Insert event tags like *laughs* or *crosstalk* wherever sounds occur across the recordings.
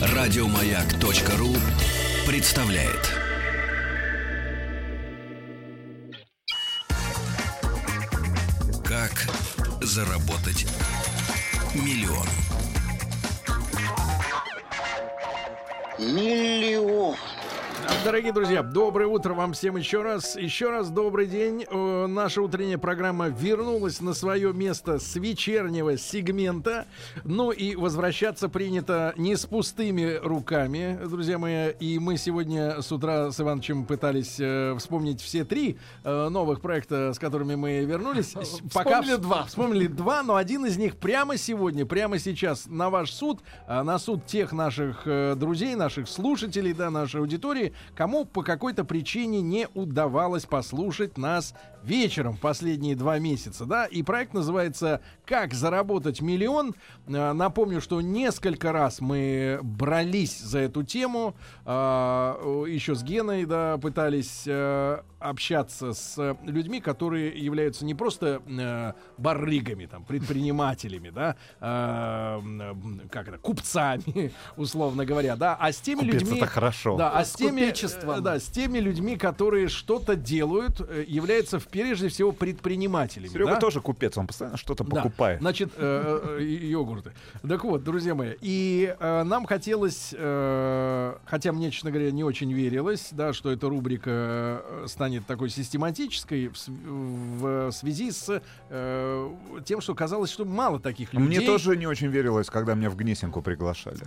Радиомаяк.ру представляет. Как заработать миллион? Миллион. Дорогие друзья, доброе утро вам всем еще раз. Еще раз добрый день. Э, наша утренняя программа вернулась на свое место с вечернего сегмента. Ну и возвращаться принято не с пустыми руками, друзья мои. И мы сегодня с утра с Ивановичем пытались э, вспомнить все три э, новых проекта, с которыми мы вернулись. *laughs* С- Вспомнили два. Вспомнили два, но один из них прямо сегодня, прямо сейчас на ваш суд, на суд тех наших друзей, наших слушателей, да, нашей аудитории, кому по какой-то причине не удавалось послушать нас вечером в последние два месяца, да, и проект называется «Как заработать миллион». Э, Напомню, что несколько раз мы брались за эту тему, а, еще с Геной, да, пытались э, общаться с людьми, которые являются не просто э, барыгами, там, предпринимателями, да, м, как это, купцами, *laughs* условно говоря, да, а с теми Купец людьми... это хорошо. Да, а с теми, э, да, с теми людьми, которые что-то делают, являются в- прежде всего предпринимателями. Серега да? тоже купец, он постоянно что-то Да. покупает. Значит, э, э, йогурты. Так вот, друзья мои, и э, нам хотелось, э, хотя мне, честно говоря, не очень верилось, да, что эта рубрика э, станет такой систематической в, в связи с э, тем, что казалось, что мало таких людей. Мне тоже не очень верилось, когда меня в Гнесинку приглашали.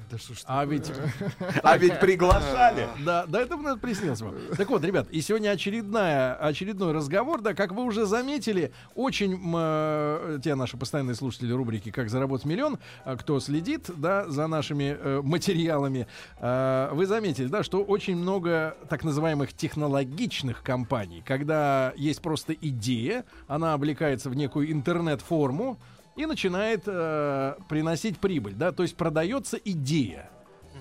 А ведь *laughs* *laughs* А ведь приглашали. Да, да, это мне приснилось вам. Так вот, ребят, и сегодня очередная, очередной разговор, да, как вы уже заметили, очень, э, те наши постоянные слушатели рубрики «Как заработать миллион», э, кто следит, да, за нашими э, материалами, вы заметили, да, что очень много так называемых технологичных компаний, когда есть просто идея, она облекается в некую интернет-форму, и начинает приносить прибыль, да, то есть продается идея.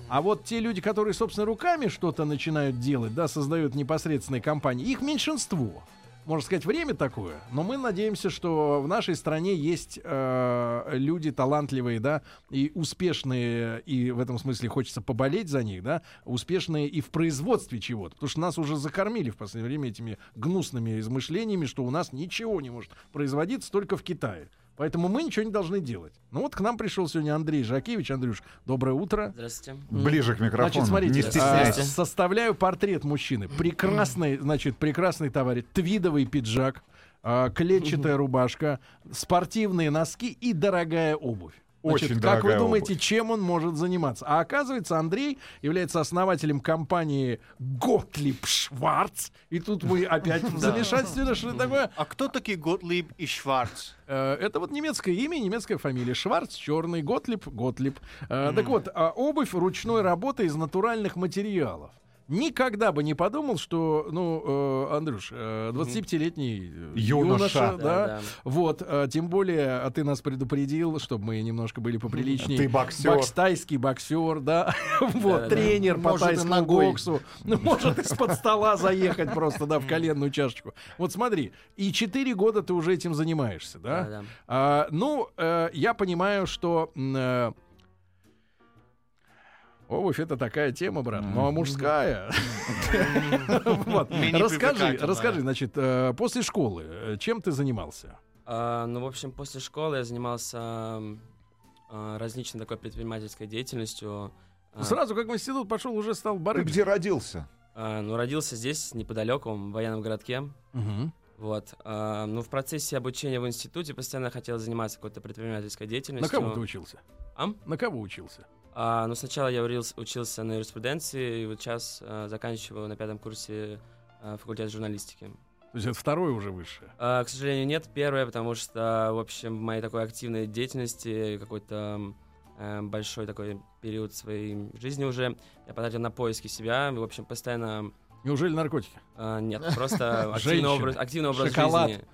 А вот те люди, которые, собственно, руками что-то начинают делать, да, создают непосредственные компании, их меньшинство. Можно сказать, время такое, но мы надеемся, что в нашей стране есть э, люди талантливые, да, и успешные, и в этом смысле хочется поболеть за них, да, успешные и в производстве чего-то. Потому что нас уже закормили в последнее время этими гнусными измышлениями, что у нас ничего не может производиться только в Китае. Поэтому мы ничего не должны делать. Ну вот к нам пришел сегодня Андрей Жакевич. Андрюш, доброе утро. Здравствуйте. Ближе к микрофону. Значит, смотрите, не а, стесняйся. составляю портрет мужчины. Прекрасный, значит, прекрасный товарищ. Твидовый пиджак, а, клетчатая рубашка, спортивные носки и дорогая обувь. Значит, Очень как вы думаете, обувь. чем он может заниматься? А оказывается, Андрей является основателем компании Готлиб Шварц. И тут мы опять *laughs* в замешательстве, что это такое. А кто такие Готлиб и Шварц? Э, Это вот немецкое имя, немецкая фамилия. Шварц, черный, Готлиб, Готлиб. Э, Так вот, а обувь ручной работы из натуральных материалов. Никогда бы не подумал, что, ну, э, Андрюш, э, 25-летний э, Юноша. юноша, да, Да, да. вот, э, тем более, а ты нас предупредил, чтобы мы немножко были поприличнее. Ты боксер. Бокс- тайский боксер, да, *laughs* вот, тренер по Может, тайскому ногой. боксу. Ну, может из-под стола заехать просто, да, в коленную чашечку. Вот смотри, и 4 года ты уже этим занимаешься, да? А, ну, э, я понимаю, что э, обувь это такая тема, брат, но мужская. *laughs* Вот. Мне не Расскажи, расскажи, значит, э, после школы э, чем ты занимался? А, ну, в общем, после школы я занимался а, различной такой предпринимательской деятельностью. А, Сразу как в институт пошел, уже стал Ты барыгой. где родился? а, ну, родился здесь, неподалеку, в военном городке. Вот. А, ну, в процессе обучения в институте постоянно хотел заниматься какой-то предпринимательской На деятельностью. кого ты учился? Ам? На кого учился? А, ну, сначала я урился- учился на юриспруденции, и вот сейчас а, заканчиваю на пятом курсе а, факультет журналистики. То есть это второе уже высшее. А, к сожалению, нет. Первое, потому что, в общем, в моей такой активной деятельности какой-то э, большой такой период своей жизни уже я потратил на поиски себя. В общем, постоянно... Неужели наркотики? а, нет, просто *laughs* активный образ, активный образ Шоколад. жизни.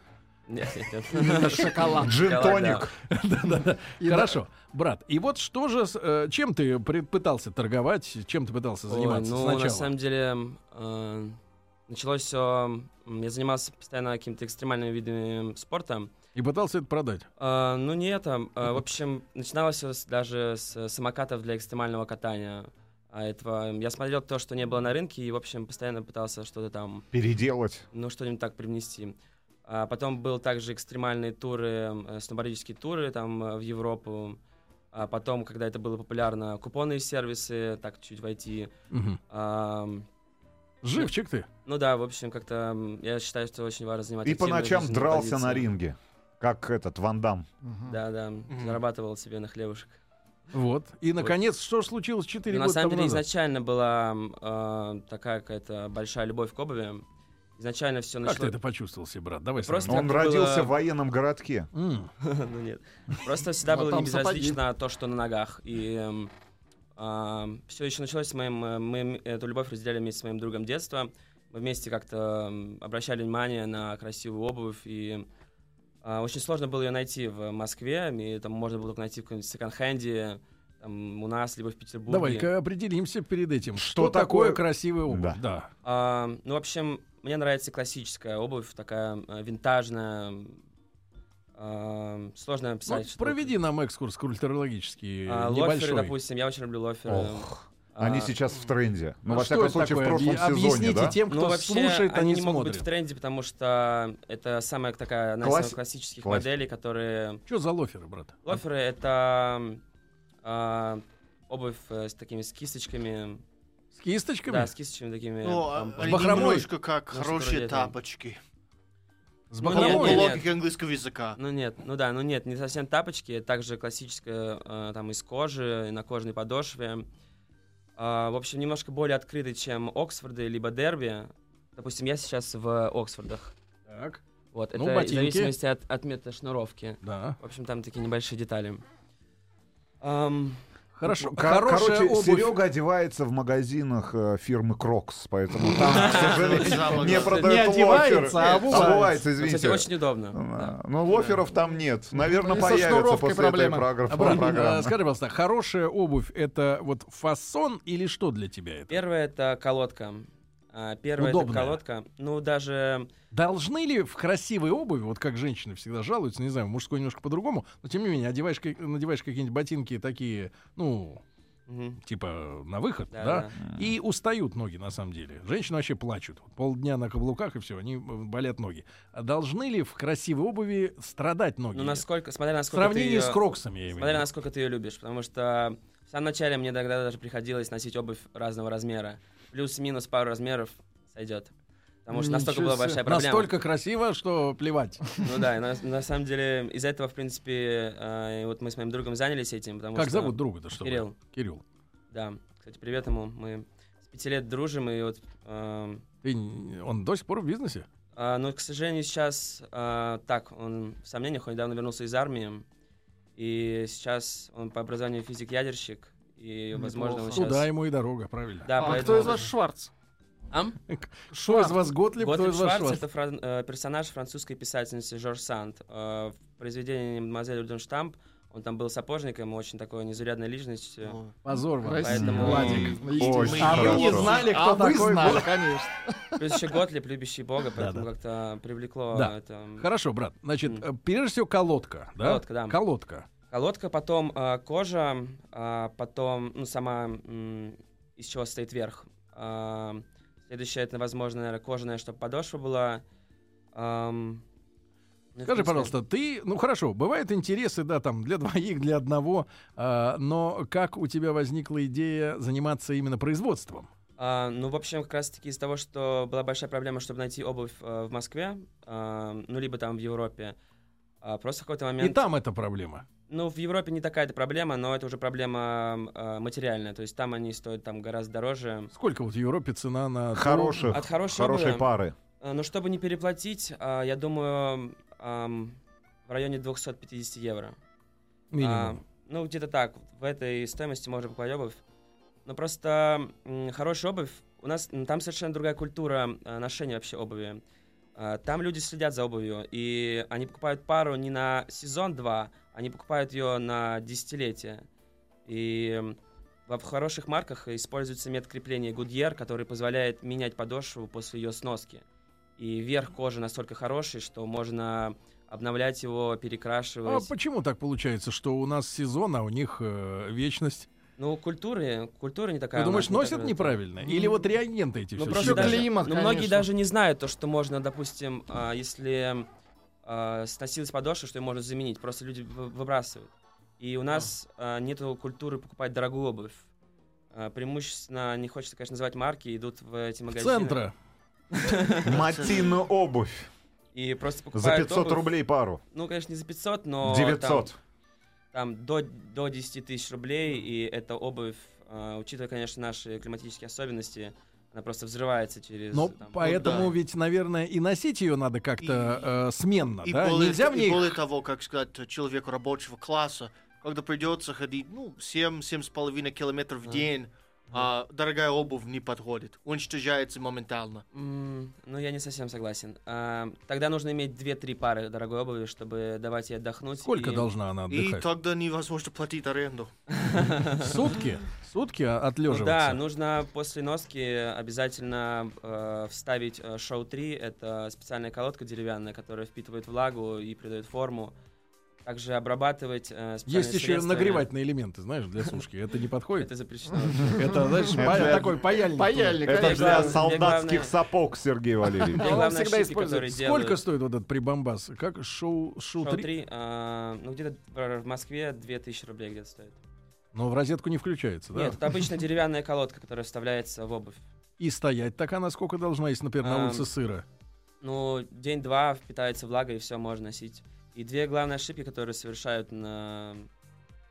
Нет, нет, шоколад. Джин-тоник. Да-да-да. *laughs* Хорошо, брат. И вот что же, с- э, чем ты пытался торговать, чем ты пытался заниматься ну, на самом деле, э, началось все... Я занимался постоянно какими-то экстремальными видами спорта. И пытался это продать. А, ну нет, а, а, в общем, начиналось всё с- даже с самокатов для экстремального катания. А этого я смотрел то, что не было на рынке, и, в общем, постоянно пытался что-то там, Переделать. ну, что-нибудь так привнести. А потом был также экстремальные туры, э, сноубордические туры там э, в Европу. А потом, когда это было популярно, купонные сервисы, так чуть войти. Мгм. Ам, Живчик ты. ну да, в общем, как-то я считаю, что очень важно заниматься И по ночам дрался на позицией. ринге. Как этот, Ван Дам. Да, да, зарабатывал себе на хлебушек. Вот. И, наконец, что ж случилось 4 Ну, на года самом тому деле, назад? изначально была э, такая какая-то большая любовь к обуви. Изначально все Как началось... ты это почувствовал себе, брат? Давай Просто сравним. Он родился было- в военном городке. *laughs* Ну нет. Просто всегда А было там не безразлично то, что на ногах. И все еще началось с моим... э, Мы эту любовь разделяли вместе с моим другом детства. Мы вместе как-то обращали внимание на красивую обувь. И а, очень сложно было ее найти в Москве. И это можно было только найти в каком-нибудь секонд-хенде. там, у нас, либо в Петербурге. Давай-ка определимся перед этим. Что, Что такое такое- красивая обувь? Да. Да. А, ну, в общем, мне нравится классическая обувь, такая э, винтажная. а, сложно Ну, описать. что- проведи нам экскурс культурологический А, небольшой. лоферы, допустим, я очень люблю лоферы. Ох, А, Они сейчас в тренде. Ну, А во всяком это случае, в такое? прошлом Объ- сезоне, Объясните да? тем, кто Ну, вообще, слушает, а они не не могут смотрит. быть в тренде, потому что это самая такая одна из Класс- самых классических класс- моделей, которые... Что за лоферы, брат? Лоферы — это а, обувь э, с такими с кисточками. С кисточками? Да, с кисточками такими. Ну, там, а- они бахромой? немножко как Ну, хорошие тапочки. С Ну, нет, бахромой? нет, по нет. логике английского языка. Ну нет, ну да, ну нет, не совсем тапочки, также классическая э, там из кожи, на кожаной подошве. А, в общем, немножко более открытый, чем Оксфорды либо Дерби. Допустим, я сейчас в Оксфордах. Так, Вот, Ну, это ботинки. в зависимости от, от метода шнуровки. да. В общем, там такие небольшие детали. Ам, Хорошо. Кор- Хорошая Короче, обувь. Серега одевается в магазинах э, фирмы Crocs, поэтому там, к сожалению, *laughs* не продают Не одевается, а лоферы. обувается. Ну, кстати, извините. очень удобно. Ну, лоферов там нет. Наверное, со появится после этой программы. скажи, пожалуйста, хорошая обувь это вот фасон или что для тебя это? Первое это колодка. А, это Удобная. колодка. Ну, даже Должны ли в красивой обуви, вот как женщины всегда жалуются, не знаю, в мужской немножко по-другому, но тем не менее, одеваешь, надеваешь какие-нибудь ботинки такие, ну, мгм, типа на выход, да, да, да. и устают ноги на самом деле. Женщины вообще плачут. Полдня на каблуках и все, они э, болят ноги. А должны ли в красивой обуви страдать ноги? Ну, насколько, смотря в насколько ты сравнении её- с кроксами, я имею в Смотря насколько ты ее любишь, потому что в самом начале мне тогда даже приходилось носить обувь разного размера. Плюс-минус пару размеров сойдет. Потому что настолько Ничего была себе. большая проблема. Настолько красиво, что плевать. Ну да, на, на самом деле из-за этого, в принципе, э, вот мы с моим другом занялись этим, потому Как что... зовут друга-то что? Кирилл. Кирилл. Да. Кстати, привет ему. Мы с пяти лет дружим, и вот... э, Ты он до сих пор в бизнесе? а, но, к сожалению, сейчас э, так, он в сомнениях, он недавно вернулся из армии, и сейчас он по образованию физик-ядерщик, и, возможно, Неплохо. сейчас... Туда ему и дорога, правильно. Да, А поэтому- кто из вас Шварц? Ам? Что из вас Готлиб, кто Готлиб из вас Шварц Шварц? это фран- э, персонаж французской писательницы Жорж Санд. Э, в произведении «Мадемуазель Руденштамп» он там был сапожником, очень такой незаурядной личностью. О. Позор вам. Поэтому- Владик, Ой, естественно. А вы не знали, кто А вы такой знали, был? конечно. Плюс еще Готлиб, любящий Бога, поэтому как-то привлекло Да. это. Хорошо, брат. Значит, э, прежде всего колодка, да? Колодка, да. Колодка. Колодка, потом э, кожа, а потом, ну, сама, м, из чего состоит верх. А, следующее, это, возможно, наверное, кожаная, чтобы подошва была. Ам, ну, Скажи, пожалуйста, ты, ну хорошо, бывают интересы, да, там, для *laughs* двоих, для одного, а, но как у тебя возникла идея заниматься именно производством? А, ну, в общем, как раз-таки из того, что была большая проблема, чтобы найти обувь э, в Москве, а, ну, либо там в Европе. А, просто в какой-то момент... И там эта проблема. Ну, в Европе не такая-то проблема, но это уже проблема э, материальная. То есть там они стоят там гораздо дороже. Сколько вот в Европе цена на... Хороших, От хорошей хорошей обуви. пары. Э, Ну, чтобы не переплатить, а, я думаю, ам, в районе 250 евро. Минимум. А, ну, где-то так. В этой стоимости можно покупать обувь. Но просто м, хорошая обувь... У нас там совершенно другая культура э, ношения вообще обуви. А, Там люди следят за обувью, и они покупают пару не на сезон-два, они покупают ее на десятилетие. И в хороших марках используется метод крепления Goodyear, который позволяет менять подошву после ее сноски. И верх кожи настолько хороший, что можно обновлять его, А перекрашивать. почему так получается, что у нас сезон, а у них э, вечность? Ну, культуры, культура не такая. Ты думаешь, не носят такая. неправильно? Или вот реагенты эти Ну, все просто даже, климат, ну, многие даже не знают то, что можно, допустим, а, если а, сносилась подошва, что ее можно заменить. Просто люди вы- выбрасывают. И у нас а, нету культуры покупать дорогую обувь. А, преимущественно, не хочется, конечно, называть марки, идут в эти магазины. Центра. *laughs* Матину обувь. И просто За покупают 500 обувь. рублей пару. Ну, конечно, не за 500, но... 900. Там, там до, до 10 тысяч рублей, и эта обувь, а, учитывая, конечно, наши климатические особенности, она просто взрывается через... Но там, поэтому да. ведь, наверное, и носить ее надо как-то э, сменно, И, да? более, Нельзя в и ней... более того, как сказать, человеку рабочего класса, когда придется ходить, ну, 7-7,5 километров в Да. день, а дорогая обувь не подходит, уничтожается моментально. М, Ну, я не совсем согласен. А, тогда нужно иметь 2-3 пары дорогой обуви, чтобы давать ей отдохнуть. Сколько и- должна она И отдыхать? тогда невозможно платить аренду. *laughs* Сутки? Сутки отлеживаться? да, нужно после носки обязательно э, вставить э, шоу 3. Это специальная колодка деревянная, которая впитывает влагу и придает форму. Также обрабатывать э, Есть еще средствами. нагревательные элементы, знаешь, для сушки. Это не подходит? Это запрещено. Это, знаешь, такой паяльник. Паяльник, Это для солдатских сапог, Сергей *laughs* Валерьевич. Он всегда использует. Сколько стоит вот этот прибамбас? Как шоу, шоу Шоу 3? 3, а, ну где-то в Москве 2000 рублей где-то стоит. Но в розетку не включается, да? Нет, это обычно деревянная колодка, которая вставляется в обувь. И стоять так она сколько должна, если, например, на Ам, улице сыра? Ну, день-два впитается влага, и все можно носить. И две главные ошибки, которые совершают на...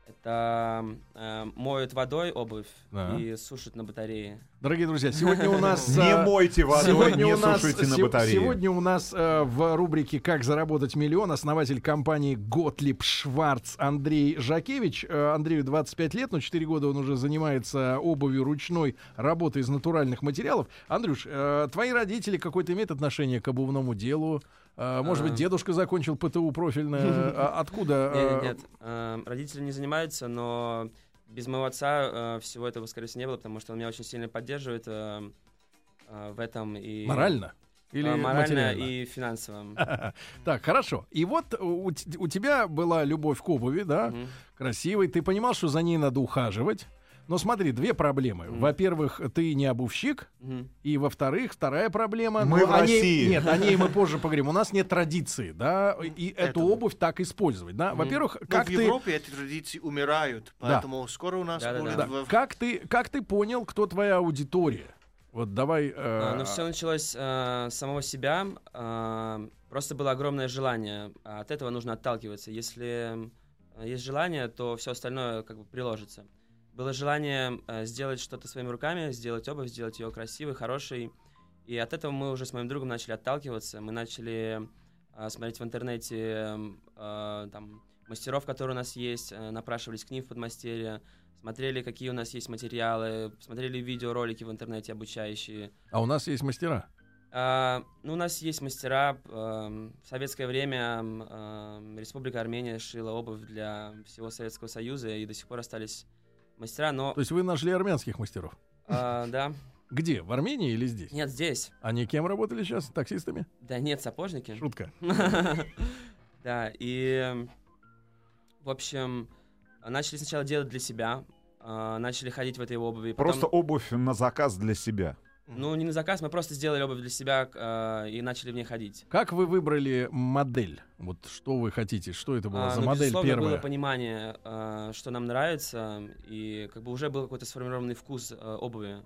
Это э, моют водой обувь Да. и сушат на батарее. Дорогие друзья, *laughs* сегодня у нас... Не а, мойте водой, не сушите на батарее. сегодня у нас э, в рубрике «Как заработать миллион» основатель компании Готлиб Шварц Андрей Жакевич. Э, Андрею 25 лет, но 4 года он уже занимается обувью ручной работой из натуральных материалов. Андрюш, э, твои родители какое-то имеют отношение к обувному делу? Э, может быть, А. дедушка закончил ПТУ профильное? *laughs* А Откуда? Нет, нет. Э, родители не занимаются, но без моего отца э, всего этого, скорее всего, не было, потому что он меня очень сильно поддерживает э, в этом. И, Морально? Или морально и финансово. *laughs* Так, хорошо. И вот у, у тебя была любовь к обуви, да? Мгм. красивой. Ты понимал, что за ней надо ухаживать. Но смотри, две проблемы. Мгм. Во-первых, ты не обувщик. Мгм. И во-вторых, вторая проблема. Мы ну, в о ней- России. Нет, о ней мы *laughs* позже поговорим. У нас нет традиции, да, и эту обувь так использовать, да. Во-первых, Но как в ты... Европе эти традиции умирают, поэтому скоро у нас будет да, в- как ты, как ты понял, кто твоя аудитория? Вот давай. э, А, ну, все началось э, с самого себя. а, просто было огромное желание. От этого нужно отталкиваться. Если э, есть желание, то все остальное как бы приложится. Было желание э, сделать что-то своими руками, сделать обувь, сделать ее красивой, хорошей. И от этого мы уже с моим другом начали отталкиваться. Мы начали э, смотреть в интернете м, э, там, мастеров, которые у нас есть, напрашивались к ним в подмастерье, смотрели, какие у нас есть материалы, смотрели видеоролики в интернете обучающие. А у нас есть мастера. А, ну, у нас есть мастера. эм, В советское время эм, Республика Армения шила обувь для всего Советского Союза, и до сих пор остались мастера, но... То есть вы нашли армянских мастеров. а, да. Где? В Армении или здесь? Нет, здесь. Они кем работали сейчас? Таксистами? Да нет, сапожники. Шутка. *laughs* Да, и... В общем, начали сначала делать для себя, а, начали ходить в этой обуви. потом- Просто обувь на заказ для себя. Ну, не на заказ, мы просто сделали обувь для себя а, и начали в ней ходить. Как вы выбрали модель? Вот что вы хотите? Что это была А, за ну, модель безусловно, было первая? понимание, а, что нам нравится, и как бы уже был какой-то сформированный вкус а, обуви.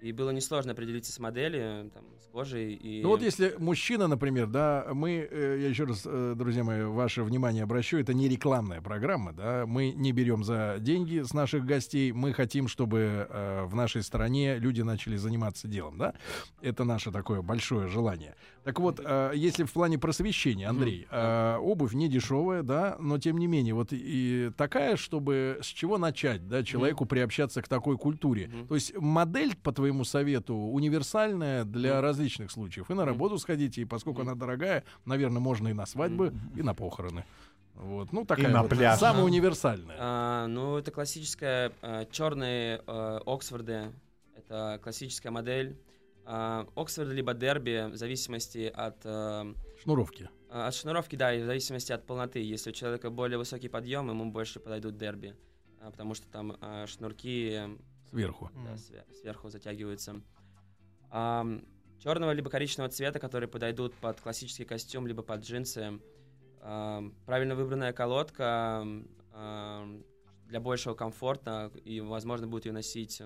И было несложно определиться с моделью, там, с кожей. И... Ну вот если мужчина, например, да, мы, э, я еще раз, э, друзья мои, ваше внимание обращу, это не рекламная программа, да, мы не берем за деньги с наших гостей, мы хотим, чтобы э, в нашей стране люди начали заниматься делом, да, это наше такое большое желание. Так вот, э, если в плане просвещения, Андрей, э, обувь не дешевая, да, но тем не менее, вот и такая, чтобы с чего начать, да, человеку приобщаться к такой культуре. То есть модель, по твоему совету, универсальная для различных случаев. И на работу сходите, и поскольку она дорогая, наверное, можно и на свадьбы, и на похороны. Вот, ну такая на вот пляж. самая универсальная. А, ну, это классическая черные Оксфорды. Это классическая модель. А, Оксфорды либо Дерби, в зависимости от... а, Шнуровки. А, От шнуровки, да, и в зависимости от полноты. Если у человека более высокий подъем, ему больше подойдут дерби, а, потому что там а, шнурки э, Сверху. да, сверху затягиваются. черного либо коричневого цвета, которые подойдут под классический костюм, либо под джинсы. Ам, правильно выбранная колодка ам, для большего комфорта, и, возможно, будет ее носить,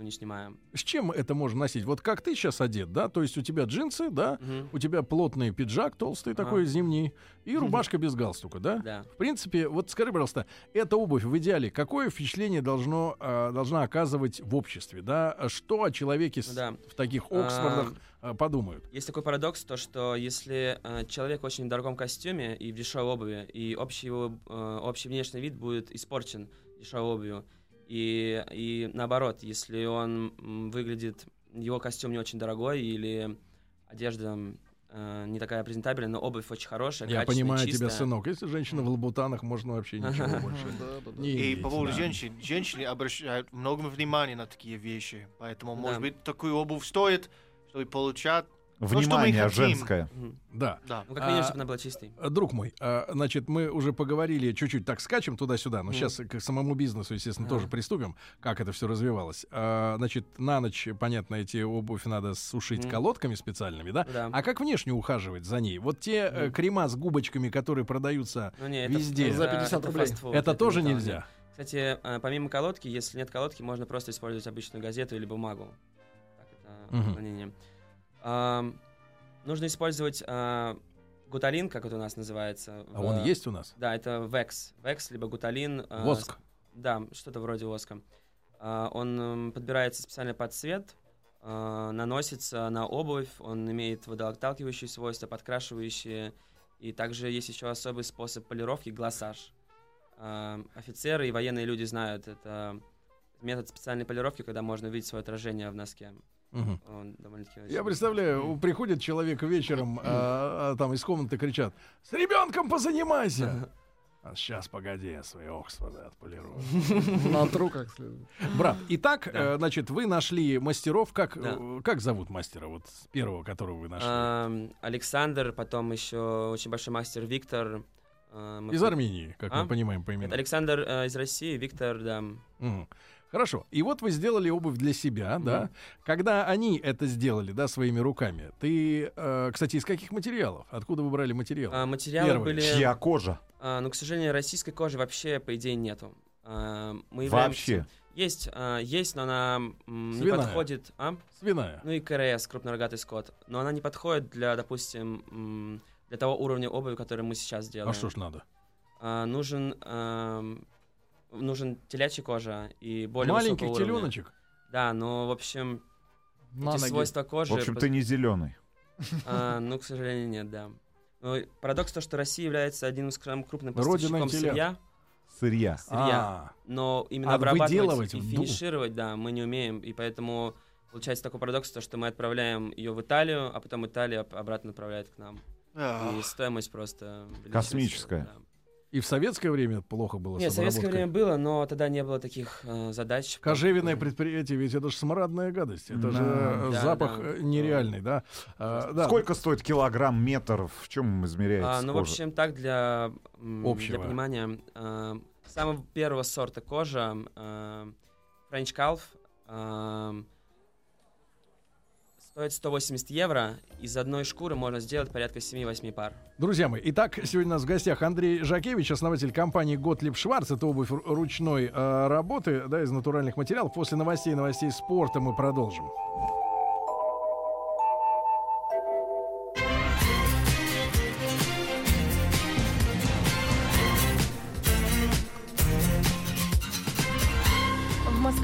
ну, не снимая. С чем это можно носить? Вот как ты сейчас одет, да? То есть у тебя джинсы, да? Мгм. У тебя плотный пиджак, толстый Ага. такой зимний, и рубашка без галстука, да? Да. В принципе, вот скажи, пожалуйста, эта обувь в идеале какое впечатление должно, а, должна оказывать в обществе, да? Что о человеке с- да. в таких Оксфордах а, подумают? Есть такой парадокс, то что если э, человек очень в дорогом костюме и в дешевой обуви, и общий его э, общий внешний вид будет испорчен дешевой обувью, и, и наоборот, если он выглядит, его костюм не очень дорогой или одежда э, не такая презентабельная, но обувь очень хорошая, Я понимаю тебя, чистая. сынок. Если женщина в лабутанах, можно вообще *laughs* ничего больше И по поводу женщин, женщины обращают много внимания на такие вещи, поэтому, может быть, такую обувь стоит, чтобы получать. Ну, Внимание хотим. женское. Да. Да. Ну, как минимум, А, чтобы она была чистой. А, Друг мой, а, значит, мы уже поговорили, чуть-чуть так скачем туда-сюда, но Мгм. сейчас к самому бизнесу, естественно, Ага. тоже приступим, как это все развивалось. А, Значит, на ночь, понятно, эти обувь надо сушить Мгм. колодками специальными, да? Ну да. А как внешне ухаживать за ней? Вот те Мгм. крема с губочками, которые продаются, Ну, не, везде. Это, За это- 50 это рублей. фастфуд, это тоже то, нельзя. Кстати, э, помимо колодки, если нет колодки, можно просто использовать обычную газету или бумагу. Так, это наклонение. Нужно использовать а, гуталин, как это у нас называется. А в- он есть у нас? Да, это векс. Векс, либо гуталин. а, Воск. Да, что-то вроде воска. А, он подбирается специально под цвет, наносится на обувь, он имеет водоотталкивающие свойства, подкрашивающие. И также есть еще особый способ полировки — глассаж. А, Офицеры и военные люди знают, это метод специальной полировки, когда можно увидеть свое отражение в носке. Он довольно-таки Я представляю, приходит человек вечером, а, а там из комнаты кричат: С ребенком позанимайся! *laughs* А сейчас, погоди, я свои Оксфорды отполирую. *laughs* Натру как следует. Брат, итак, Да. э, значит, вы нашли мастеров. Как, Да. э, как зовут мастера, вот с первого, которого вы нашли? Ам, Александр, потом еще очень большой мастер Виктор. а, мы Из Армении, как А? мы понимаем по Нет, имени. Александр э, из России, Виктор, да. Мгм. Хорошо. И вот вы сделали обувь для себя, да? Когда они это сделали, да, своими руками, ты, э, кстати, из каких материалов? Откуда вы брали материал? А, материалы Первый. были... Чья кожа? а, ну, к сожалению, российской кожи вообще, по идее, нету. А, мы являемся- Вообще. Есть, а, есть, но она м, не подходит... А? Свиная. Ну и КРС, крупнорогатый скот. Но она не подходит для, допустим, м, для того уровня обуви, который мы сейчас делаем. А что ж надо? А, нужен, ам, нужен телячья кожа и более уровня. теленочек. Да, но, в общем, На эти ноги. свойства кожи... В общем, ты не зеленый. *laughs* а, ну, к сожалению, нет, да. И парадокс то, что Россия является одним из самых крупных поставщиком сырья, Сырья. сырья, А, но именно А обрабатывать и финишировать, да, мы не умеем, и поэтому получается такой парадокс, то, что мы отправляем ее в Италию, а потом Италия об- обратно отправляет к нам. А, И стоимость просто... Космическая. да. И в советское время плохо было Нет, с в советское время было, но тогда не было таких э, задач. Кожевенное предприятие, ведь это же смрадная гадость. Это Да. же э, Да, запах да. э, нереальный, да? А, да. Сколько стоит килограмм, метр? В чем измеряется А, ну, в кожа? общем, так для, Общего. для понимания. э, самого первого сорта кожа э, French Calf э, стоит 180 евро. Из одной шкуры можно сделать порядка 7-8 пар. Друзья мои, итак, сегодня у нас в гостях Андрей Жакевич, основатель компании Готлиб Шварц. Это обувь ру- ручной э, работы, да, из натуральных материалов. После новостей, новостей спорта мы продолжим.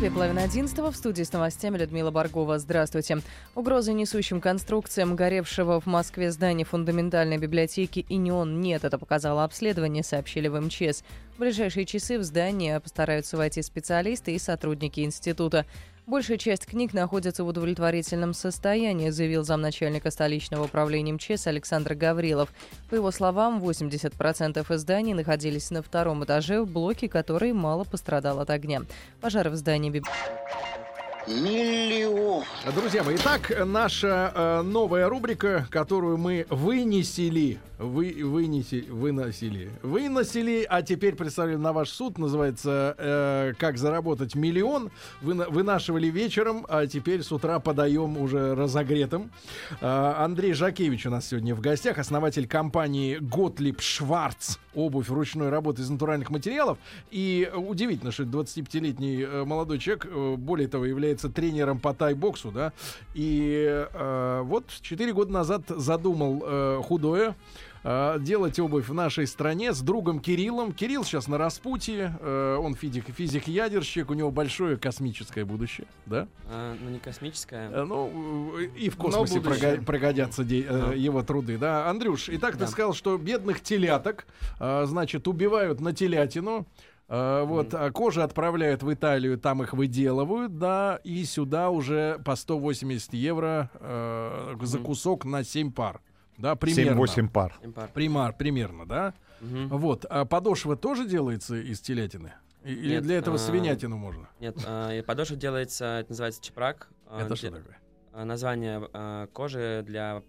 Москве половина одиннадцатого. В студии с новостями Людмила Баргова. Здравствуйте. Угрозы несущим конструкциям горевшего в Москве здания фундаментальной библиотеки «Инион» нет. Это показало обследование, сообщили в МЧС. В ближайшие часы в здание постараются войти специалисты и сотрудники института. Большая часть книг находится в удовлетворительном состоянии, заявил замначальника столичного управления МЧС Александр Гаврилов. По его словам, 80% изданий находились на втором этаже в блоке, который мало пострадал от огня. Пожар в здании библиотеки Миллион. Друзья мои, итак, наша э, новая рубрика, которую мы вынесели, вы, вынеси, выносили, выносили, а теперь представили на ваш суд, называется э, «Как заработать миллион». Вы, вынашивали вечером, а теперь с утра подаем уже разогретым. Э, Андрей Жакевич у нас сегодня в гостях, основатель компании «Готлиб Шварц», обувь ручной работы из натуральных материалов. И удивительно, что 25-летний э, молодой человек, э, более того, является тренером по тай-боксу, да, и э, вот 4 года назад задумал э, худое э, делать обувь в нашей стране с другом Кириллом. Кирилл сейчас на распутье, э, он физик, физик-ядерщик, у него большое космическое будущее, да? А, ну, не космическое. Э, Ну, и в космосе пригодятся де- Да. его труды, да. Андрюш, итак, Да. ты сказал, что бедных теляток, значит, убивают на телятину, вот, а кожи отправляют в Италию, там их выделывают, да, и сюда уже по 180 евро э, за кусок на 7 пар. Да, примерно. 7-8 пар. Примар, примерно, да? Мгм. Вот. А подошва тоже делается из телятины? Или Нет, для этого а, свинятину можно? Нет, а, и подошва делается, это называется чепрак. А, Это что де- такое? а, Название а, кожи для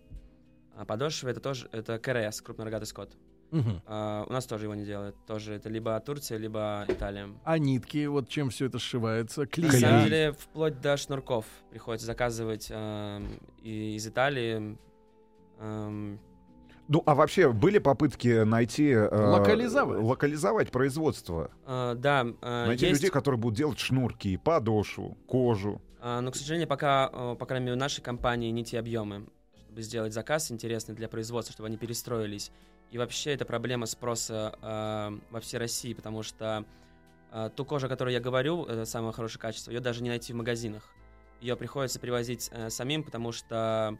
а, подошвы это тоже это КРС, крупнорогатый скот. Мгм. А, у нас тоже его не делают. Тоже это либо Турция, либо Италия. А нитки, вот чем все это сшивается? На Клея? самом деле, вплоть до шнурков приходится заказывать и из Италии. ам, Ну, а вообще были попытки найти... э, Локализовать. Локализовать производство? а, да, а, Найти есть, людей, которые будут делать шнурки, подошву, кожу. а, но, к сожалению, пока, а, по крайней мере, у нашей компании не те объемы, чтобы сделать заказ интересный для производства, чтобы они перестроились. И вообще это проблема спроса а, во всей России, потому что а, ту кожу, о которой я говорю, это самое хорошее качество, ее даже не найти в магазинах. Ее приходится привозить э, самим, потому что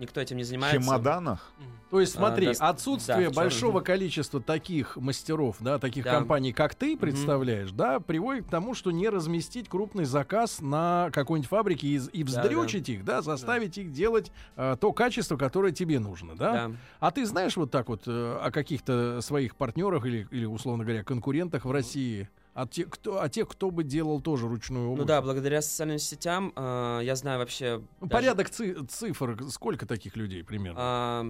никто этим не В занимается. чемоданах? То есть, смотри, А, да, отсутствие да, большого количества таких мастеров, да, таких Да. компаний, как ты представляешь, да, приводит к тому, что не разместить крупный заказ на какой-нибудь фабрике и, и Да, вздрючить их, да, заставить их делать э, то качество, которое тебе нужно, да? Да. А ты знаешь вот так вот э, о каких-то своих партнерах или, или, условно говоря, конкурентах в России? О тех, кто, о тех, кто бы делал тоже ручную обувь? Ну да, благодаря социальным сетям э, я знаю вообще... Ну, даже, порядок ци- цифр, сколько таких людей примерно? а,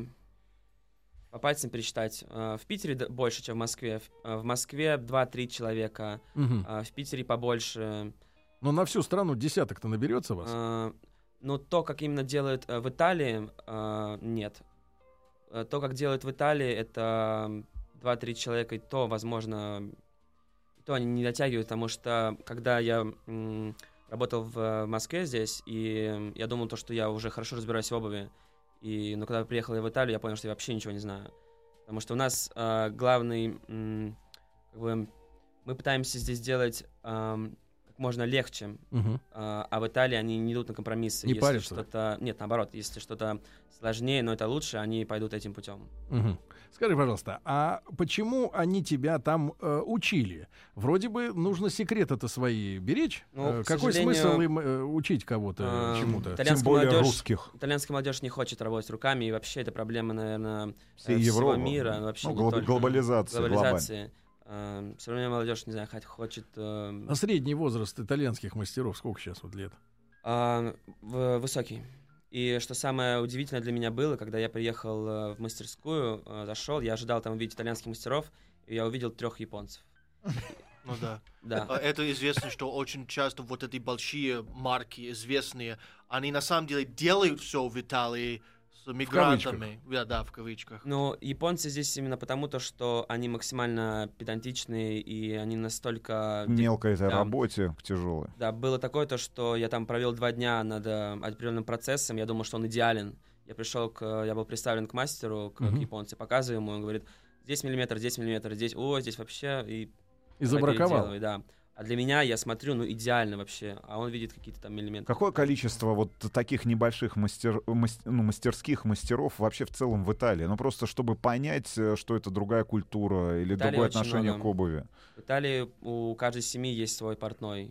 по пальцам пересчитать. Э, в Питере больше, чем в Москве. В, э, в Москве 2-3 человека, а в Питере побольше. Но на всю страну десяток-то наберется вас? Э, но то, как именно делают в Италии, нет. То, как делают в Италии, это 2-3 человека, и то, возможно, то они не дотягивают, потому что, когда я м, работал в э, Москве здесь, и я думал, то, что я уже хорошо разбираюсь в обуви, и, но когда приехал я в Италию, я понял, что я вообще ничего не знаю. Потому что у нас э, главный, м, как бы, мы пытаемся здесь делать как можно легче, Мгм. а а в Италии они не идут на компромиссы. Не если что-то Нет, наоборот, если что-то сложнее, но это лучше, они пойдут этим путем. Мгм. Скажи, пожалуйста, а почему они тебя там э, учили? Вроде бы нужно секреты-то свои беречь. Ну, Э, Какой смысл им э, учить кого-то эм, чему-то? итальянская Тем более молодежь- русских. Итальянская молодежь не хочет работать руками, и вообще это проблема, наверное, Всей э, всего Европы. мира, вообще Ну, глоб- только. глобализация, глобализации. Эм, Современная молодежь, не знаю, хочет... эм, А средний возраст итальянских мастеров сколько сейчас вот лет? А, в- высокий. И что самое удивительное для меня было, когда я приехал э, в мастерскую, э, зашел, я ожидал там увидеть итальянских мастеров, и я увидел трех японцев. *laughs* Ну да. Да. А Это известно, что очень часто вот эти большие марки известные, они на самом деле делают все в Италии с мигрантами. Да, да, в кавычках. Но японцы здесь именно потому, то, что они максимально педантичные, и они настолько... Мелкой этой Да. работе, тяжелой. Да, было такое то, что я там провел два дня над э, определенным процессом, я думал, что он идеален. Я пришел, к, я был представлен к мастеру, к, к Мгм. японцу, показываю ему, он говорит, здесь миллиметр, здесь миллиметр, здесь, о, здесь вообще, и И забраковал. да. А для меня, я смотрю, ну, идеально вообще, а он видит какие-то там элементы. Какое количество вот таких небольших мастер, мас- ну, мастерских мастеров вообще в целом в Италии? Ну просто чтобы понять, э, что это другая культура или Италии другое отношение много. к обуви. В Италии у каждой семьи есть свой портной.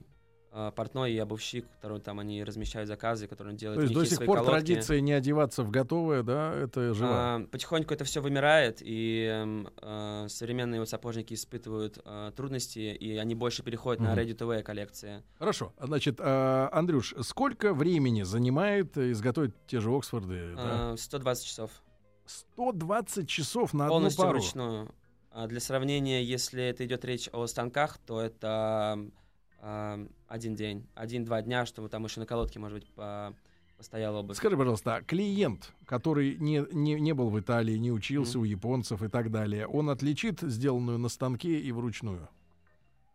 Э, портной и обувщик, который там они размещают заказы, которые делают То есть до сих пор колодки. традиция не одеваться в готовое, да, это жива. А, потихоньку это все вымирает, и эм, э, современные вот сапожники испытывают э, трудности, и они больше переходят на Мгм. ready-to-wear коллекции. Хорошо. Значит, а, Андрюш, сколько времени занимает изготовить те же Оксфорды? да? Э, 120 часов. 120 часов на одну Полностью пару. вручную. А для сравнения, если это идет речь о станках, то это э, один день, один-два дня, чтобы там еще на колодке, может быть, по- постояла обувь. Скажи, пожалуйста, а клиент, который не, не, не был в Италии, не учился Мгм. у японцев и так далее, он отличит сделанную на станке и вручную?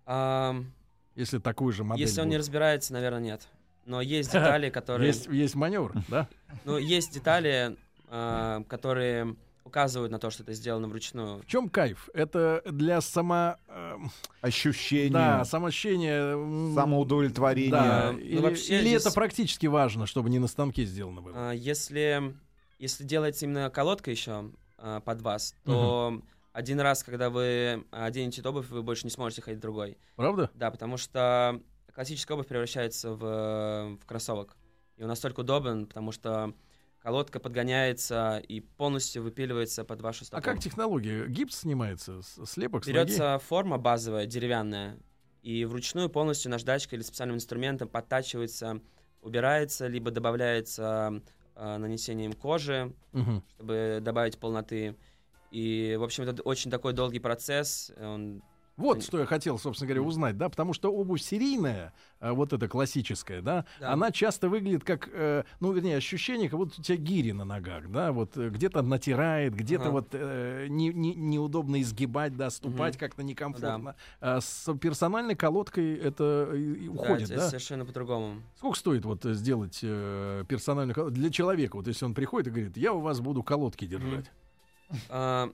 Ам, Если такую же модель если он не будет? разбирается, наверное, нет. Но есть *laughs* детали, которые... Есть, есть маневр, да? Ну, есть детали, а, которые указывают на то, что это сделано вручную. В чем кайф? Это для само... эм, Ощущение, Да, самоощущение... м, самоудовлетворение. Да, Ну, или, вообще или здесь- это практически важно, чтобы не на станке сделано было? А, Если, если делается именно колодка еще а, под вас, то один раз, когда вы оденете эту обувь, вы больше не сможете ходить другой. Правда? Да, потому что классическая обувь превращается в, в кроссовок. И он настолько удобен, потому что колодка подгоняется и полностью выпиливается под вашу стопу. А как технология? Гипс снимается? Слепок? Берется форма базовая, деревянная, и вручную полностью наждачкой или специальным инструментом подтачивается, убирается, либо добавляется э, нанесением кожи, Мгм. чтобы добавить полноты. И, в общем, это очень такой долгий процесс. Он Вот Они- что я хотел, собственно говоря, узнать, да, потому что обувь серийная, э, вот эта классическая, да, Да. она часто выглядит как, э, ну, вернее, ощущение, как будто у тебя гири на ногах, да, вот э, где-то натирает, где-то Ага. вот э, не, не- неудобно изгибать, да, ступать Мгм. как-то некомфортно. А с персональной колодкой это уходит, это да? совершенно по-другому. Сколько стоит вот э, сделать э, персональную колодку для человека? Вот если он приходит и говорит, я у вас буду колодки держать. А,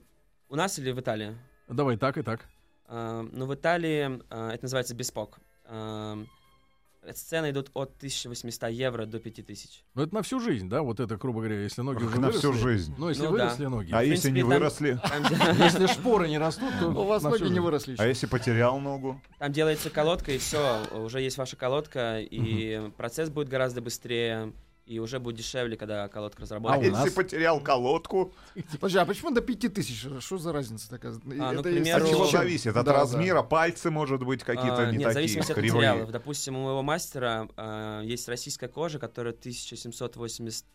у нас или в Италии? Давай так и так. А, ну, в Италии а, это называется беспок. Цены идут от 1800 евро до 5000. Ну, это на всю жизнь, да, вот это, грубо говоря, если ноги уже На всю выросли. жизнь. Ну, если Ну да. выросли ноги. А если не принципе, там- выросли? Там, *laughs* Если шпоры не растут, то *laughs* У вас ноги всю не выросли. А если потерял ногу? там делается колодка, и все, уже есть ваша колодка, и процесс будет гораздо быстрее, и уже будет дешевле, когда колодка А разработана. у если нас? потерял колодку? Подожди, а почему до 5000? Что за разница такая? А, ну, к примеру, От чего зависит? От Да, да. размера? Пальцы, может быть, какие-то А, не Нет, такие зависимости от кривые? материалов. Допустим, у моего мастера а, есть российская кожа, которая в 1780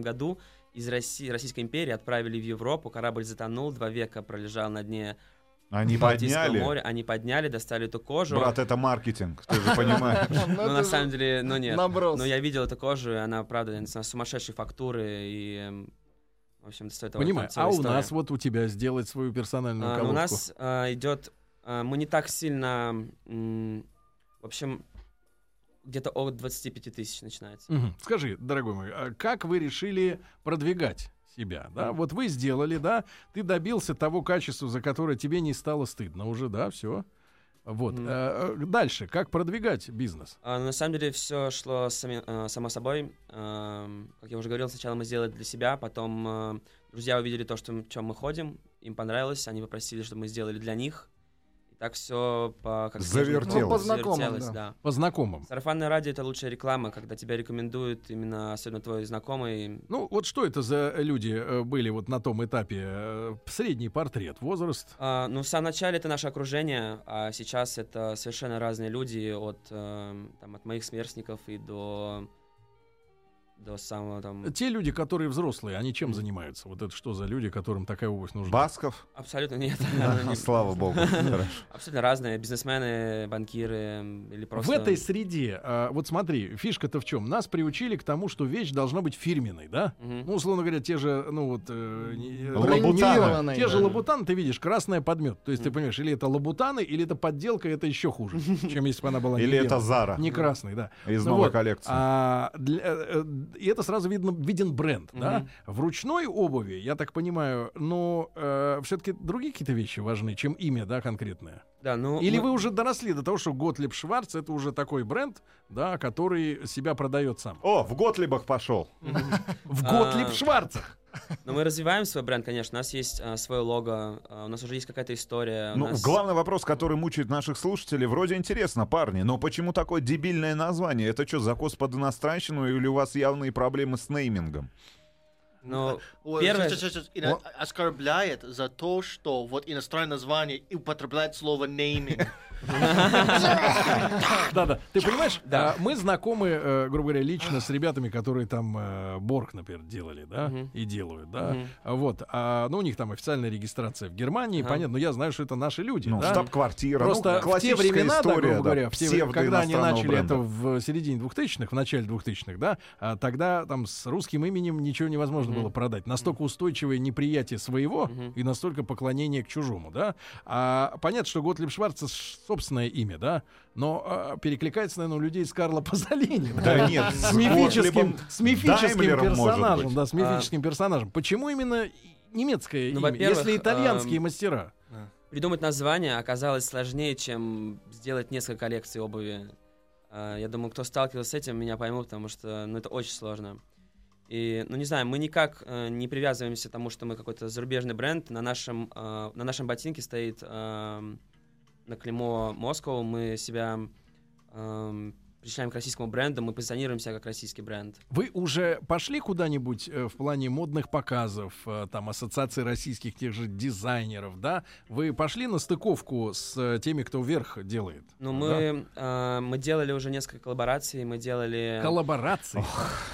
году из России, Российской империи отправили в Европу. Корабль затонул, два века пролежал на дне Они Балтийского подняли? моря. Они подняли, достали эту кожу. Брат, это маркетинг, ты же понимаешь. *laughs* Ну, Ну, на самом деле, ну нет. Наброс. Но я видел эту кожу, и она, правда, знаю, сумасшедшей фактуры, и, эм, в общем, стоит того Понимаю. А у нас вот у тебя сделать свою персональную А, ну, колодку. у нас а, идет, а, мы не так сильно, м, в общем, где-то от 25 тысяч начинается. Мгм. Скажи, дорогой мой, а как вы решили продвигать себя? Да? Вот вы сделали, да, ты добился того качества, за которое тебе не стало стыдно уже, да, все. Вот. А, а, дальше, как продвигать бизнес? А, на самом деле все шло сами- а, само собой. Ам, как я уже говорил, сначала мы сделали для себя, потом а, друзья увидели то, что чем мы ходим, им понравилось, они попросили, чтобы мы сделали для них. И так все по как Завертелось. Ну, по знакомым, завертелось, да. да. По знакомым. Сарафанное радио это лучшая реклама, когда тебя рекомендуют именно особенно твой знакомый. Ну, вот что это за люди э, были вот на том этапе? э, средний портрет, возраст? А, ну, в самом начале это наше окружение, а сейчас это совершенно разные люди, от, эм, там, от моих сверстников и до, до самого там... Те люди, которые взрослые, они чем занимаются? Вот это что за люди, которым такая обувь нужна? Басков? Абсолютно нет. А, Слава богу. *laughs* Хорошо. Абсолютно разные. Бизнесмены, банкиры или просто... В этой среде, а, вот смотри, фишка-то в чем? Нас приучили к тому, что вещь должна быть фирменной, да? Ну, условно говоря, те же, ну вот... э, не- Лабутаны. Те же лабутаны, ты видишь, красная подмет. То есть ты понимаешь, или это лабутаны, или это подделка, это еще хуже, *laughs* чем если бы она была Или это. Зара Не красный, да. из Ну новой коллекции. Э, э, и это сразу видно, виден бренд, да? Мгм. В ручной обуви, я так понимаю, но все-таки другие какие-то вещи важны, чем имя, да, конкретное. Да, ну, Или мы- вы уже доросли до того, что Готлиб Шварц это уже такой бренд, да, который себя продает сам. О, в Готлибах пошел. В А, Готлиб Шварцах. Но мы развиваем свой бренд, конечно. У нас есть а, свое лого, а, у нас уже есть какая-то история. Ну, нас- главный вопрос, который мучает наших слушателей, вроде интересно, парни, но почему такое дебильное название? Это что, закос под иностранщину или у вас явные проблемы с неймингом? Но Ой, первое... сейчас, сейчас, сейчас, ино- оскорбляет за то, что вот иностранное название и употребляет слово naming. Да-да. Ты понимаешь, Да. а, мы знакомы, э, грубо говоря, лично с ребятами, которые там э, Борг, например, делали, да, и делают, да. Вот. А, ну, у них там официальная регистрация в Германии, понятно, но я знаю, что это наши люди, Ну, да. штаб-квартира, Просто ну, в те классическая времена, грубо говоря, когда они начали это в середине 2000-х, в начале 2000-х, да, а тогда там с русским именем ничего невозможно было продать. Настолько устойчивое неприятие своего и настолько поклонение к чужому, да. А понятно, что Готлиб Шварц собственное имя, да, но а, перекликается, наверное, у людей с Карла Пазолини. Да *laughs* нет, с мифическим, с мифическим персонажем, да, с мифическим персонажем. Почему именно немецкое Ну, имя, если итальянские эм, мастера? Придумать название оказалось сложнее, чем сделать несколько коллекций обуви. А, Я думаю, кто сталкивался с этим, меня поймут, потому что ну, это очень сложно. И, ну не знаю, мы никак э, не привязываемся к тому, что мы какой-то зарубежный бренд. На нашем, э, на нашем ботинке стоит на клеймо Москва. Мы себя эм, причисляем к российскому бренду, мы позиционируем себя как российский бренд. Вы уже пошли куда-нибудь э, в плане модных показов, э, там, ассоциации российских тех же дизайнеров, да? Вы пошли на стыковку с э, теми, кто вверх делает? Ну, да? мы, э, мы делали уже несколько коллабораций, мы делали Коллаборации,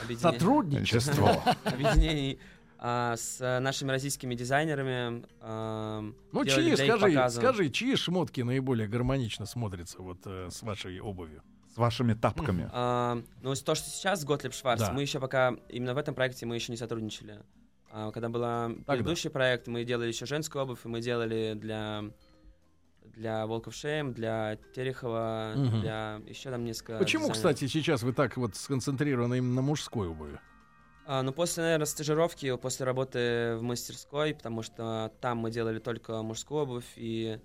объедине- сотрудничество. *laughs* объединений а, с а, нашими российскими дизайнерами. а, Ну, чьи, скажи, скажи, чьи шмотки наиболее гармонично смотрятся вот э, с вашей обувью? С вашими тапками. А, ну, то, что сейчас с Готлиб Шварц, Да. мы еще пока, именно в этом проекте мы еще не сотрудничали. А, когда был предыдущий проект, мы делали еще женскую обувь, и мы делали для для Волков Шейм, для Терехова, Мгм. для еще там несколько Почему, дизайнеров. кстати, сейчас вы так вот сконцентрированы именно на мужской обуви? А, ну, после, наверное, стажировки, после работы в мастерской, потому что там мы делали только мужскую обувь, и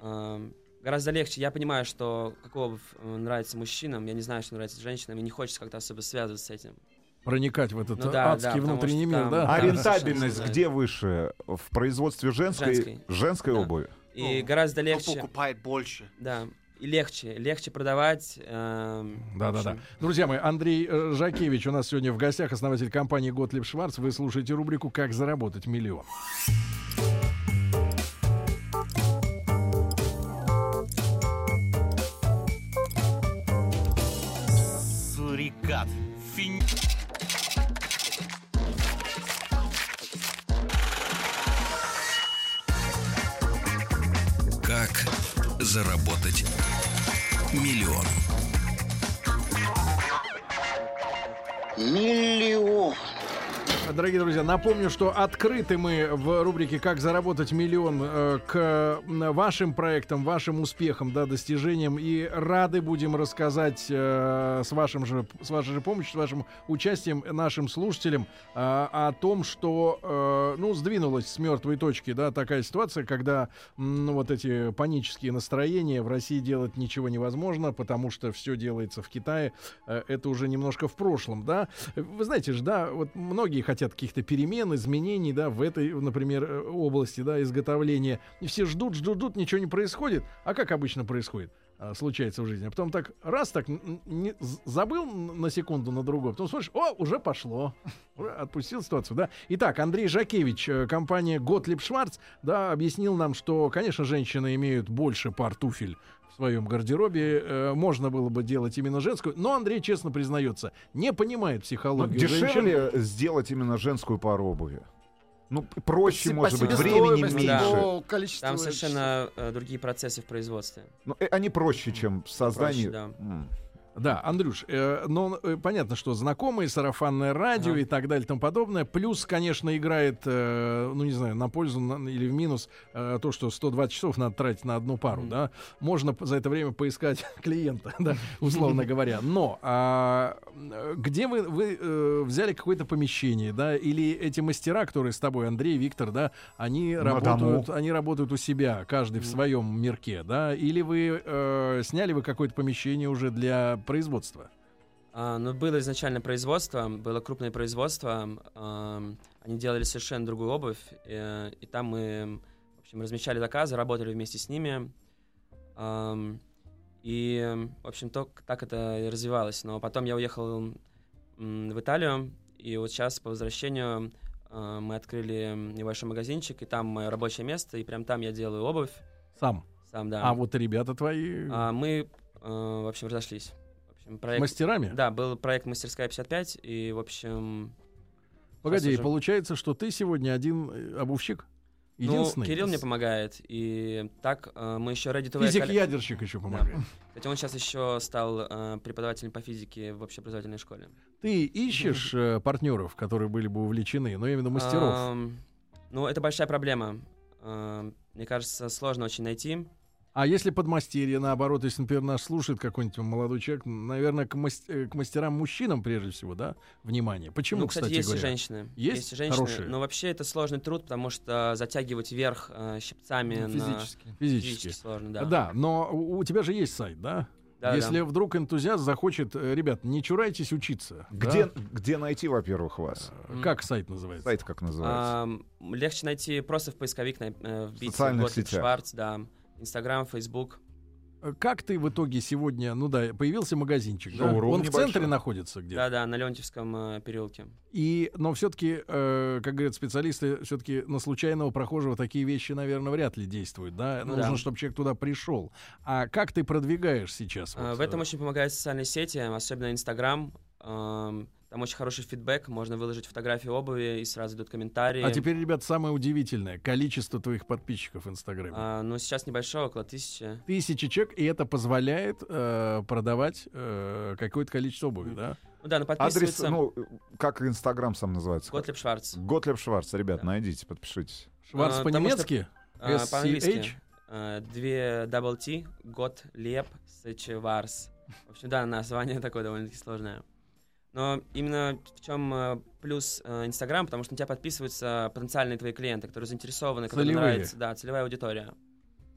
ам, гораздо легче. Я понимаю, что какая обувь э, нравится мужчинам, я не знаю, что нравится женщинам, и не хочется как-то особо связываться с этим. Проникать в этот Ну э, да, адский да, внутренний мир, там- да? А Да, рентабельность где выше? В производстве женской, Женской. женской Да. обуви? И Ну, гораздо Кто легче, покупает больше? да, и легче, легче продавать. эм, Да-да-да. Друзья мои, Андрей э, Жакевич у нас сегодня в гостях, основатель компании Готлиб Шварц. Вы слушаете рубрику «Как заработать миллион». Сурикат. Фин... Как заработать миллион? Друзья, напомню, что открыты мы в рубрике «Как заработать миллион» э, к вашим проектам, вашим успехам, да, достижениям. И рады будем рассказать э, с, вашим же, с вашей же помощью, с вашим участием нашим слушателям э, о том, что, ну, сдвинулась с мертвой точки, да, такая ситуация, когда ну, вот эти панические настроения в России делать ничего невозможно, потому что все делается в Китае. Это уже немножко в прошлом, да. Вы знаете же, да, вот многие хотят каких-то перемен, изменений, да, в этой, например, э, области, да, изготовления. И все ждут, ждут, ждут, ничего не происходит. А как обычно происходит? А, случается в жизни. А потом так раз так не- забыл на секунду на другую, потом смотришь, о, уже пошло. Отпустил ситуацию, да. Итак, Андрей Жакевич, э, компания Готлиб Шварц, да, объяснил нам, что, конечно, женщины имеют больше пар туфель в своем гардеробе. Э, можно было бы делать именно женскую, но Андрей честно признается, не понимает психологию женщин. дешевле сделать именно женскую пару обуви. Ну, проще, По может быть, себестоимости, времени да. меньше. по количеству Там совершенно э, другие процессы в производстве. Ну, э, они проще, чем создание. да. М. Да, Андрюш, э, но э, понятно, что знакомые, сарафанное радио Ага. и так далее и тому подобное. Плюс, конечно, играет, э, ну не знаю, на пользу на- или в минус э, то, что 120 часов надо тратить на одну пару, Мгм. да. Можно за это время поискать *laughs* клиента, да, условно *laughs* говоря. Но а, где вы, вы э, взяли какое-то помещение, да, или эти мастера, которые с тобой, Андрей, Виктор, да, они На работают, дому. они работают у себя, каждый в своем мирке, да, или вы э, сняли вы какое-то помещение уже для производства? А, ну, было изначально производство, было крупное производство. ам, они делали совершенно другую обувь. э, и там мы, в общем, размещали заказы, работали вместе с ними. Ам, и, в общем, то, так это и развивалось. Но потом я уехал в Италию, и вот сейчас по возвращению а, мы открыли небольшой магазинчик, и там мое рабочее место, и прям там я делаю обувь Сам. сам, да. А вот ребята твои А, мы, э, в общем, разошлись. Общем, проект... мастерами? Да, был проект «Мастерская 55», и, в общем... Погоди, уже- получается, что ты сегодня один э, обувщик? Единственный? Ну, Кирилл мне помогает, и так э, мы еще Ready to Физик-ядерщик еще помогает. Кстати, он сейчас еще стал э, преподавателем по физике в общеобразовательной школе. Ты ищешь э, партнеров, которые были бы увлечены, но именно мастеров? Ну, это большая проблема. Ам, мне кажется, сложно очень найти. А если подмастерье, наоборот, если, например, нас слушает какой-нибудь молодой человек, наверное, к, мас- э, к мастерам-мужчинам прежде всего, да, внимание. Почему, ну, кстати, кстати есть говоря? и женщины. Есть и женщины. хорошие? Но вообще это сложный труд, потому что затягивать вверх э, щипцами на... Физически. Физически. Физически сложно, да. Да. но у, у тебя же есть сайт, да? Да, Если да. вдруг энтузиаст захочет, э, ребят, не чурайтесь учиться. Где, да? где найти, во-первых, вас? Э, Как сайт называется? Сайт как называется? Ам, легче найти просто в поисковик на, э, вбить социальных Готлиб сетях. Шварц, да. Инстаграм, Фейсбук. Э, Как ты в итоге сегодня, ну да, появился магазинчик, да? Он в центре находится где? Да-да, на Леонтьевском э, переулке. И, но все-таки, как говорят специалисты, все-таки на случайного прохожего такие вещи, наверное, вряд ли действуют, да? Ну Нужно, да. чтобы человек туда пришел. А как ты продвигаешь сейчас? А, вот, В этом э, очень помогают социальные сети, особенно Инстаграм. Ам, Там очень хороший фидбэк, можно выложить фотографии обуви, и сразу идут комментарии. А теперь, ребят, самое удивительное количество твоих подписчиков в Инстаграме. А, ну, сейчас небольшое, около тысячи. Тысячи человек, и это позволяет э, продавать э, какое-то количество обуви, да? Ну да, ну Адрес, подписываться. ну, как Инстаграм сам называется? Готлиб Шварц. Готлеб Шварц, ребят, Да. найдите, подпишитесь. Шварц А, по-немецки? А, По-английски. А, Две double T, год леп, Варс. В общем, да, название *laughs* такое довольно-таки сложное. Но именно в чем э, плюс э, Инстаграм, потому что на тебя подписываются потенциальные твои клиенты, которые заинтересованы, которым Целевые. нравится, да, целевая аудитория.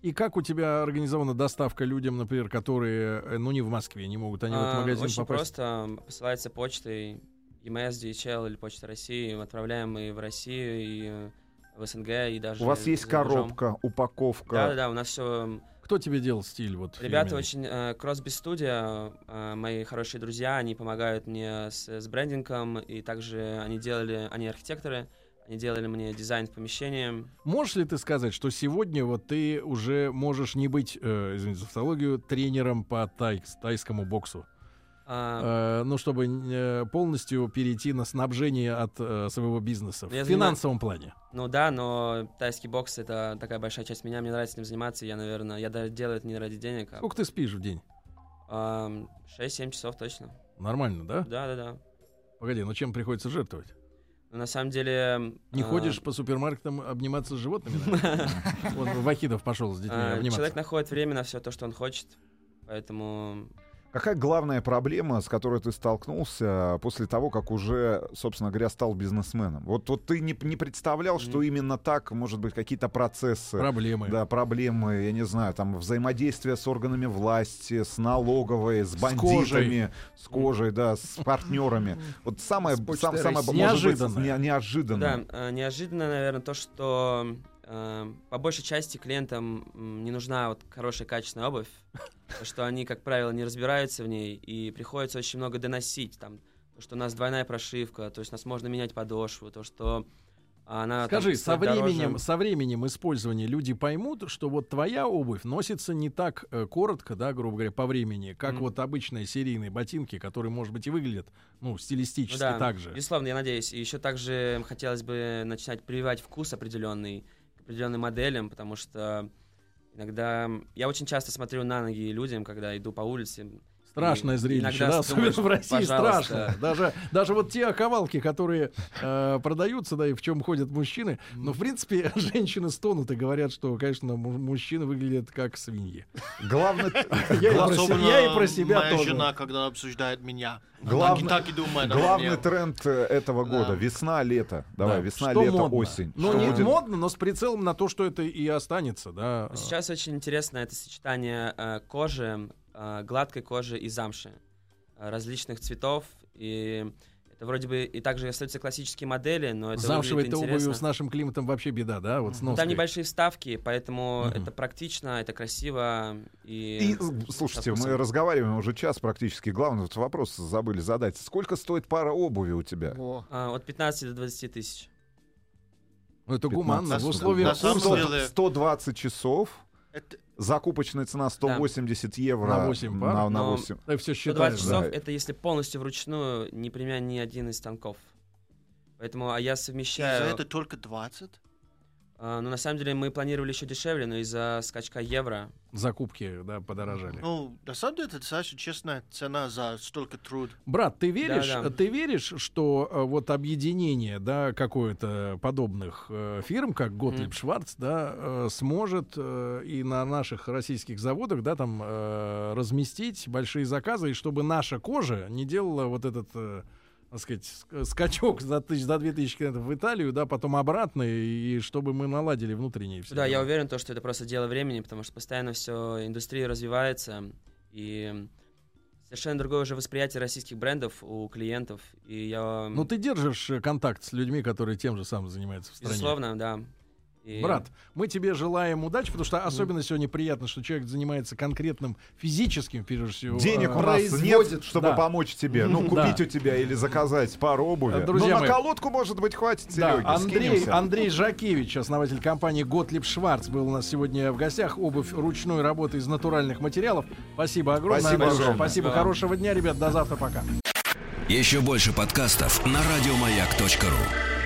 И как у тебя организована доставка людям, например, которые, э, ну, не в Москве, не могут они в этот А, магазин Очень попасть? просто посылается почтой EMS, DHL или Почта России. Мы отправляем и в Россию, и в СНГ, и даже У вас есть коробка, упаковка. Да-да-да, у нас все Кто тебе делал стиль? Вот, Ребята фирменный? очень... Э, Crossby Studio, э, мои хорошие друзья, они помогают мне с, с брендингом, и также они делали... Они архитекторы, они делали мне дизайн в помещении. Можешь ли ты сказать, что сегодня вот ты уже можешь не быть, э, извините за тавтологию, тренером по тай- тайскому боксу? А, Э, ну, чтобы э, полностью перейти на снабжение от э, своего бизнеса в финансовом плане. ну да, но тайский бокс — это такая большая часть меня, мне нравится этим заниматься, я, наверное... Я даже делаю это не ради денег, а Сколько ты спишь в день? а, 6-7 часов точно. Нормально, да? Да-да-да. Погоди, ну чем приходится жертвовать? Но на самом деле... Не а, ходишь по супермаркетам обниматься с животными? *laughs* Вот Вахидов пошел с детьми а, обниматься. Человек находит время на все то, что он хочет, поэтому... Какая главная проблема, с которой ты столкнулся после того, как уже, собственно говоря, стал бизнесменом? Вот, вот ты не, не представлял, что именно так, может быть, какие-то процессы, Проблемы. да, проблемы, я не знаю, там взаимодействие с органами власти, с налоговой, с бандитами, с кожей, да, с партнерами. Вот самое, С сам- самое может быть, Неожиданное. не- неожиданное. Да, э, неожиданно, наверное, то, что по большей части клиентам не нужна вот хорошая качественная обувь, *laughs* что они, как правило, не разбираются в ней, и приходится очень много доносить, там, то, что у нас двойная прошивка, то есть у нас можно менять подошву, то, что она там Скажи, со стоит дороже. временем, со временем использования люди поймут, что вот твоя обувь носится не так э, коротко, да, грубо говоря, по времени, как Мгм. вот обычные серийные ботинки, которые, может быть, и выглядят, ну, Ну стилистически да, так же. безусловно, я надеюсь. И еще также хотелось бы начинать прививать вкус определенный определенным моделям, потому что иногда я очень часто смотрю на ноги людям, когда иду по улице. Страшное зрелище, да, особенно думаешь, в России пожалуйста. страшно. Даже, даже вот те оковалки, которые э, продаются, да, и в чем ходят мужчины, но, в принципе, *laughs* женщины стонут и говорят, что, конечно, му- мужчины выглядят как свиньи. Главное, *laughs* Я и про Особенно се- я и про себя моя тоже. жена, когда обсуждает меня. Главное- так, и, так и думает. главный тренд э, этого Да. года. Весна, лето. Давай, Да. весна, Что лето, модно? осень. Ну, Что не будет? модно, но с прицелом на то, что это и останется, да. Сейчас очень интересно это сочетание э, кожи, гладкой кожи и замши. э, различных цветов. И это вроде бы и также остаются классические модели, но это Замшевой-то выглядит обувью с нашим климатом вообще беда, да? Вот с Ну, ноской. Там небольшие вставки, поэтому Мгм. это практично, это красиво. И, И, э, слушайте, мы разговариваем уже час практически. Главный вот вопрос забыли задать. Сколько стоит пара обуви у тебя? Во. а, от 15 до 20 тысяч. Ну, это 15. гуманно. В условиях курса деле- 120 часов. Это, Закупочная цена 180 евро На восемь пар? на, на Но- 8. ты все 120 считаешь, часов да? это если полностью вручную, не применяя ни один из станков. Поэтому, а я и за совмещаю... это только 20? А, ну, на самом деле, мы планировали еще дешевле, но из-за скачка евро Закупки, да, подорожали. Ну, на самом деле, это достаточно честная цена за столько труд. Брат, ты веришь, Да-да. ты веришь, что э, вот объединение, да, какое-то подобных э, фирм, как Готлиб Мгм. Шварц, да, э, сможет э, и на наших российских заводах, да, там э, разместить большие заказы, и чтобы наша кожа не делала вот этот э, так сказать, ск- скачок за, тысяч, за 2000 километров в Италию, да, потом обратно, и чтобы мы наладили внутренние все Да, я уверен, то, что это просто дело времени, потому что постоянно все, индустрия развивается, и совершенно другое уже восприятие российских брендов у клиентов. И я, Ну, ты держишь э, контакт с людьми, которые тем же самым занимаются в стране. безусловно, да. И- Брат, мы тебе желаем удачи, потому что особенно сегодня приятно, что человек занимается конкретным физическим, прежде всего. Денег э, у нас нет, производит, чтобы да. помочь тебе. Ну, Да. купить у тебя или заказать пару обуви. Друзья Но на мои. колодку, может быть, хватит, Да, Сереги, Андрей, скинемся. Андрей Жакевич, основатель компании Готлиб Шварц, был у нас сегодня в гостях. Обувь ручной работы из натуральных материалов. Спасибо огромное. Спасибо Андрей. огромное. Спасибо. Спасибо. Хорошего дня, ребят. До завтра. Пока. Еще больше подкастов на радиомаяк.ру.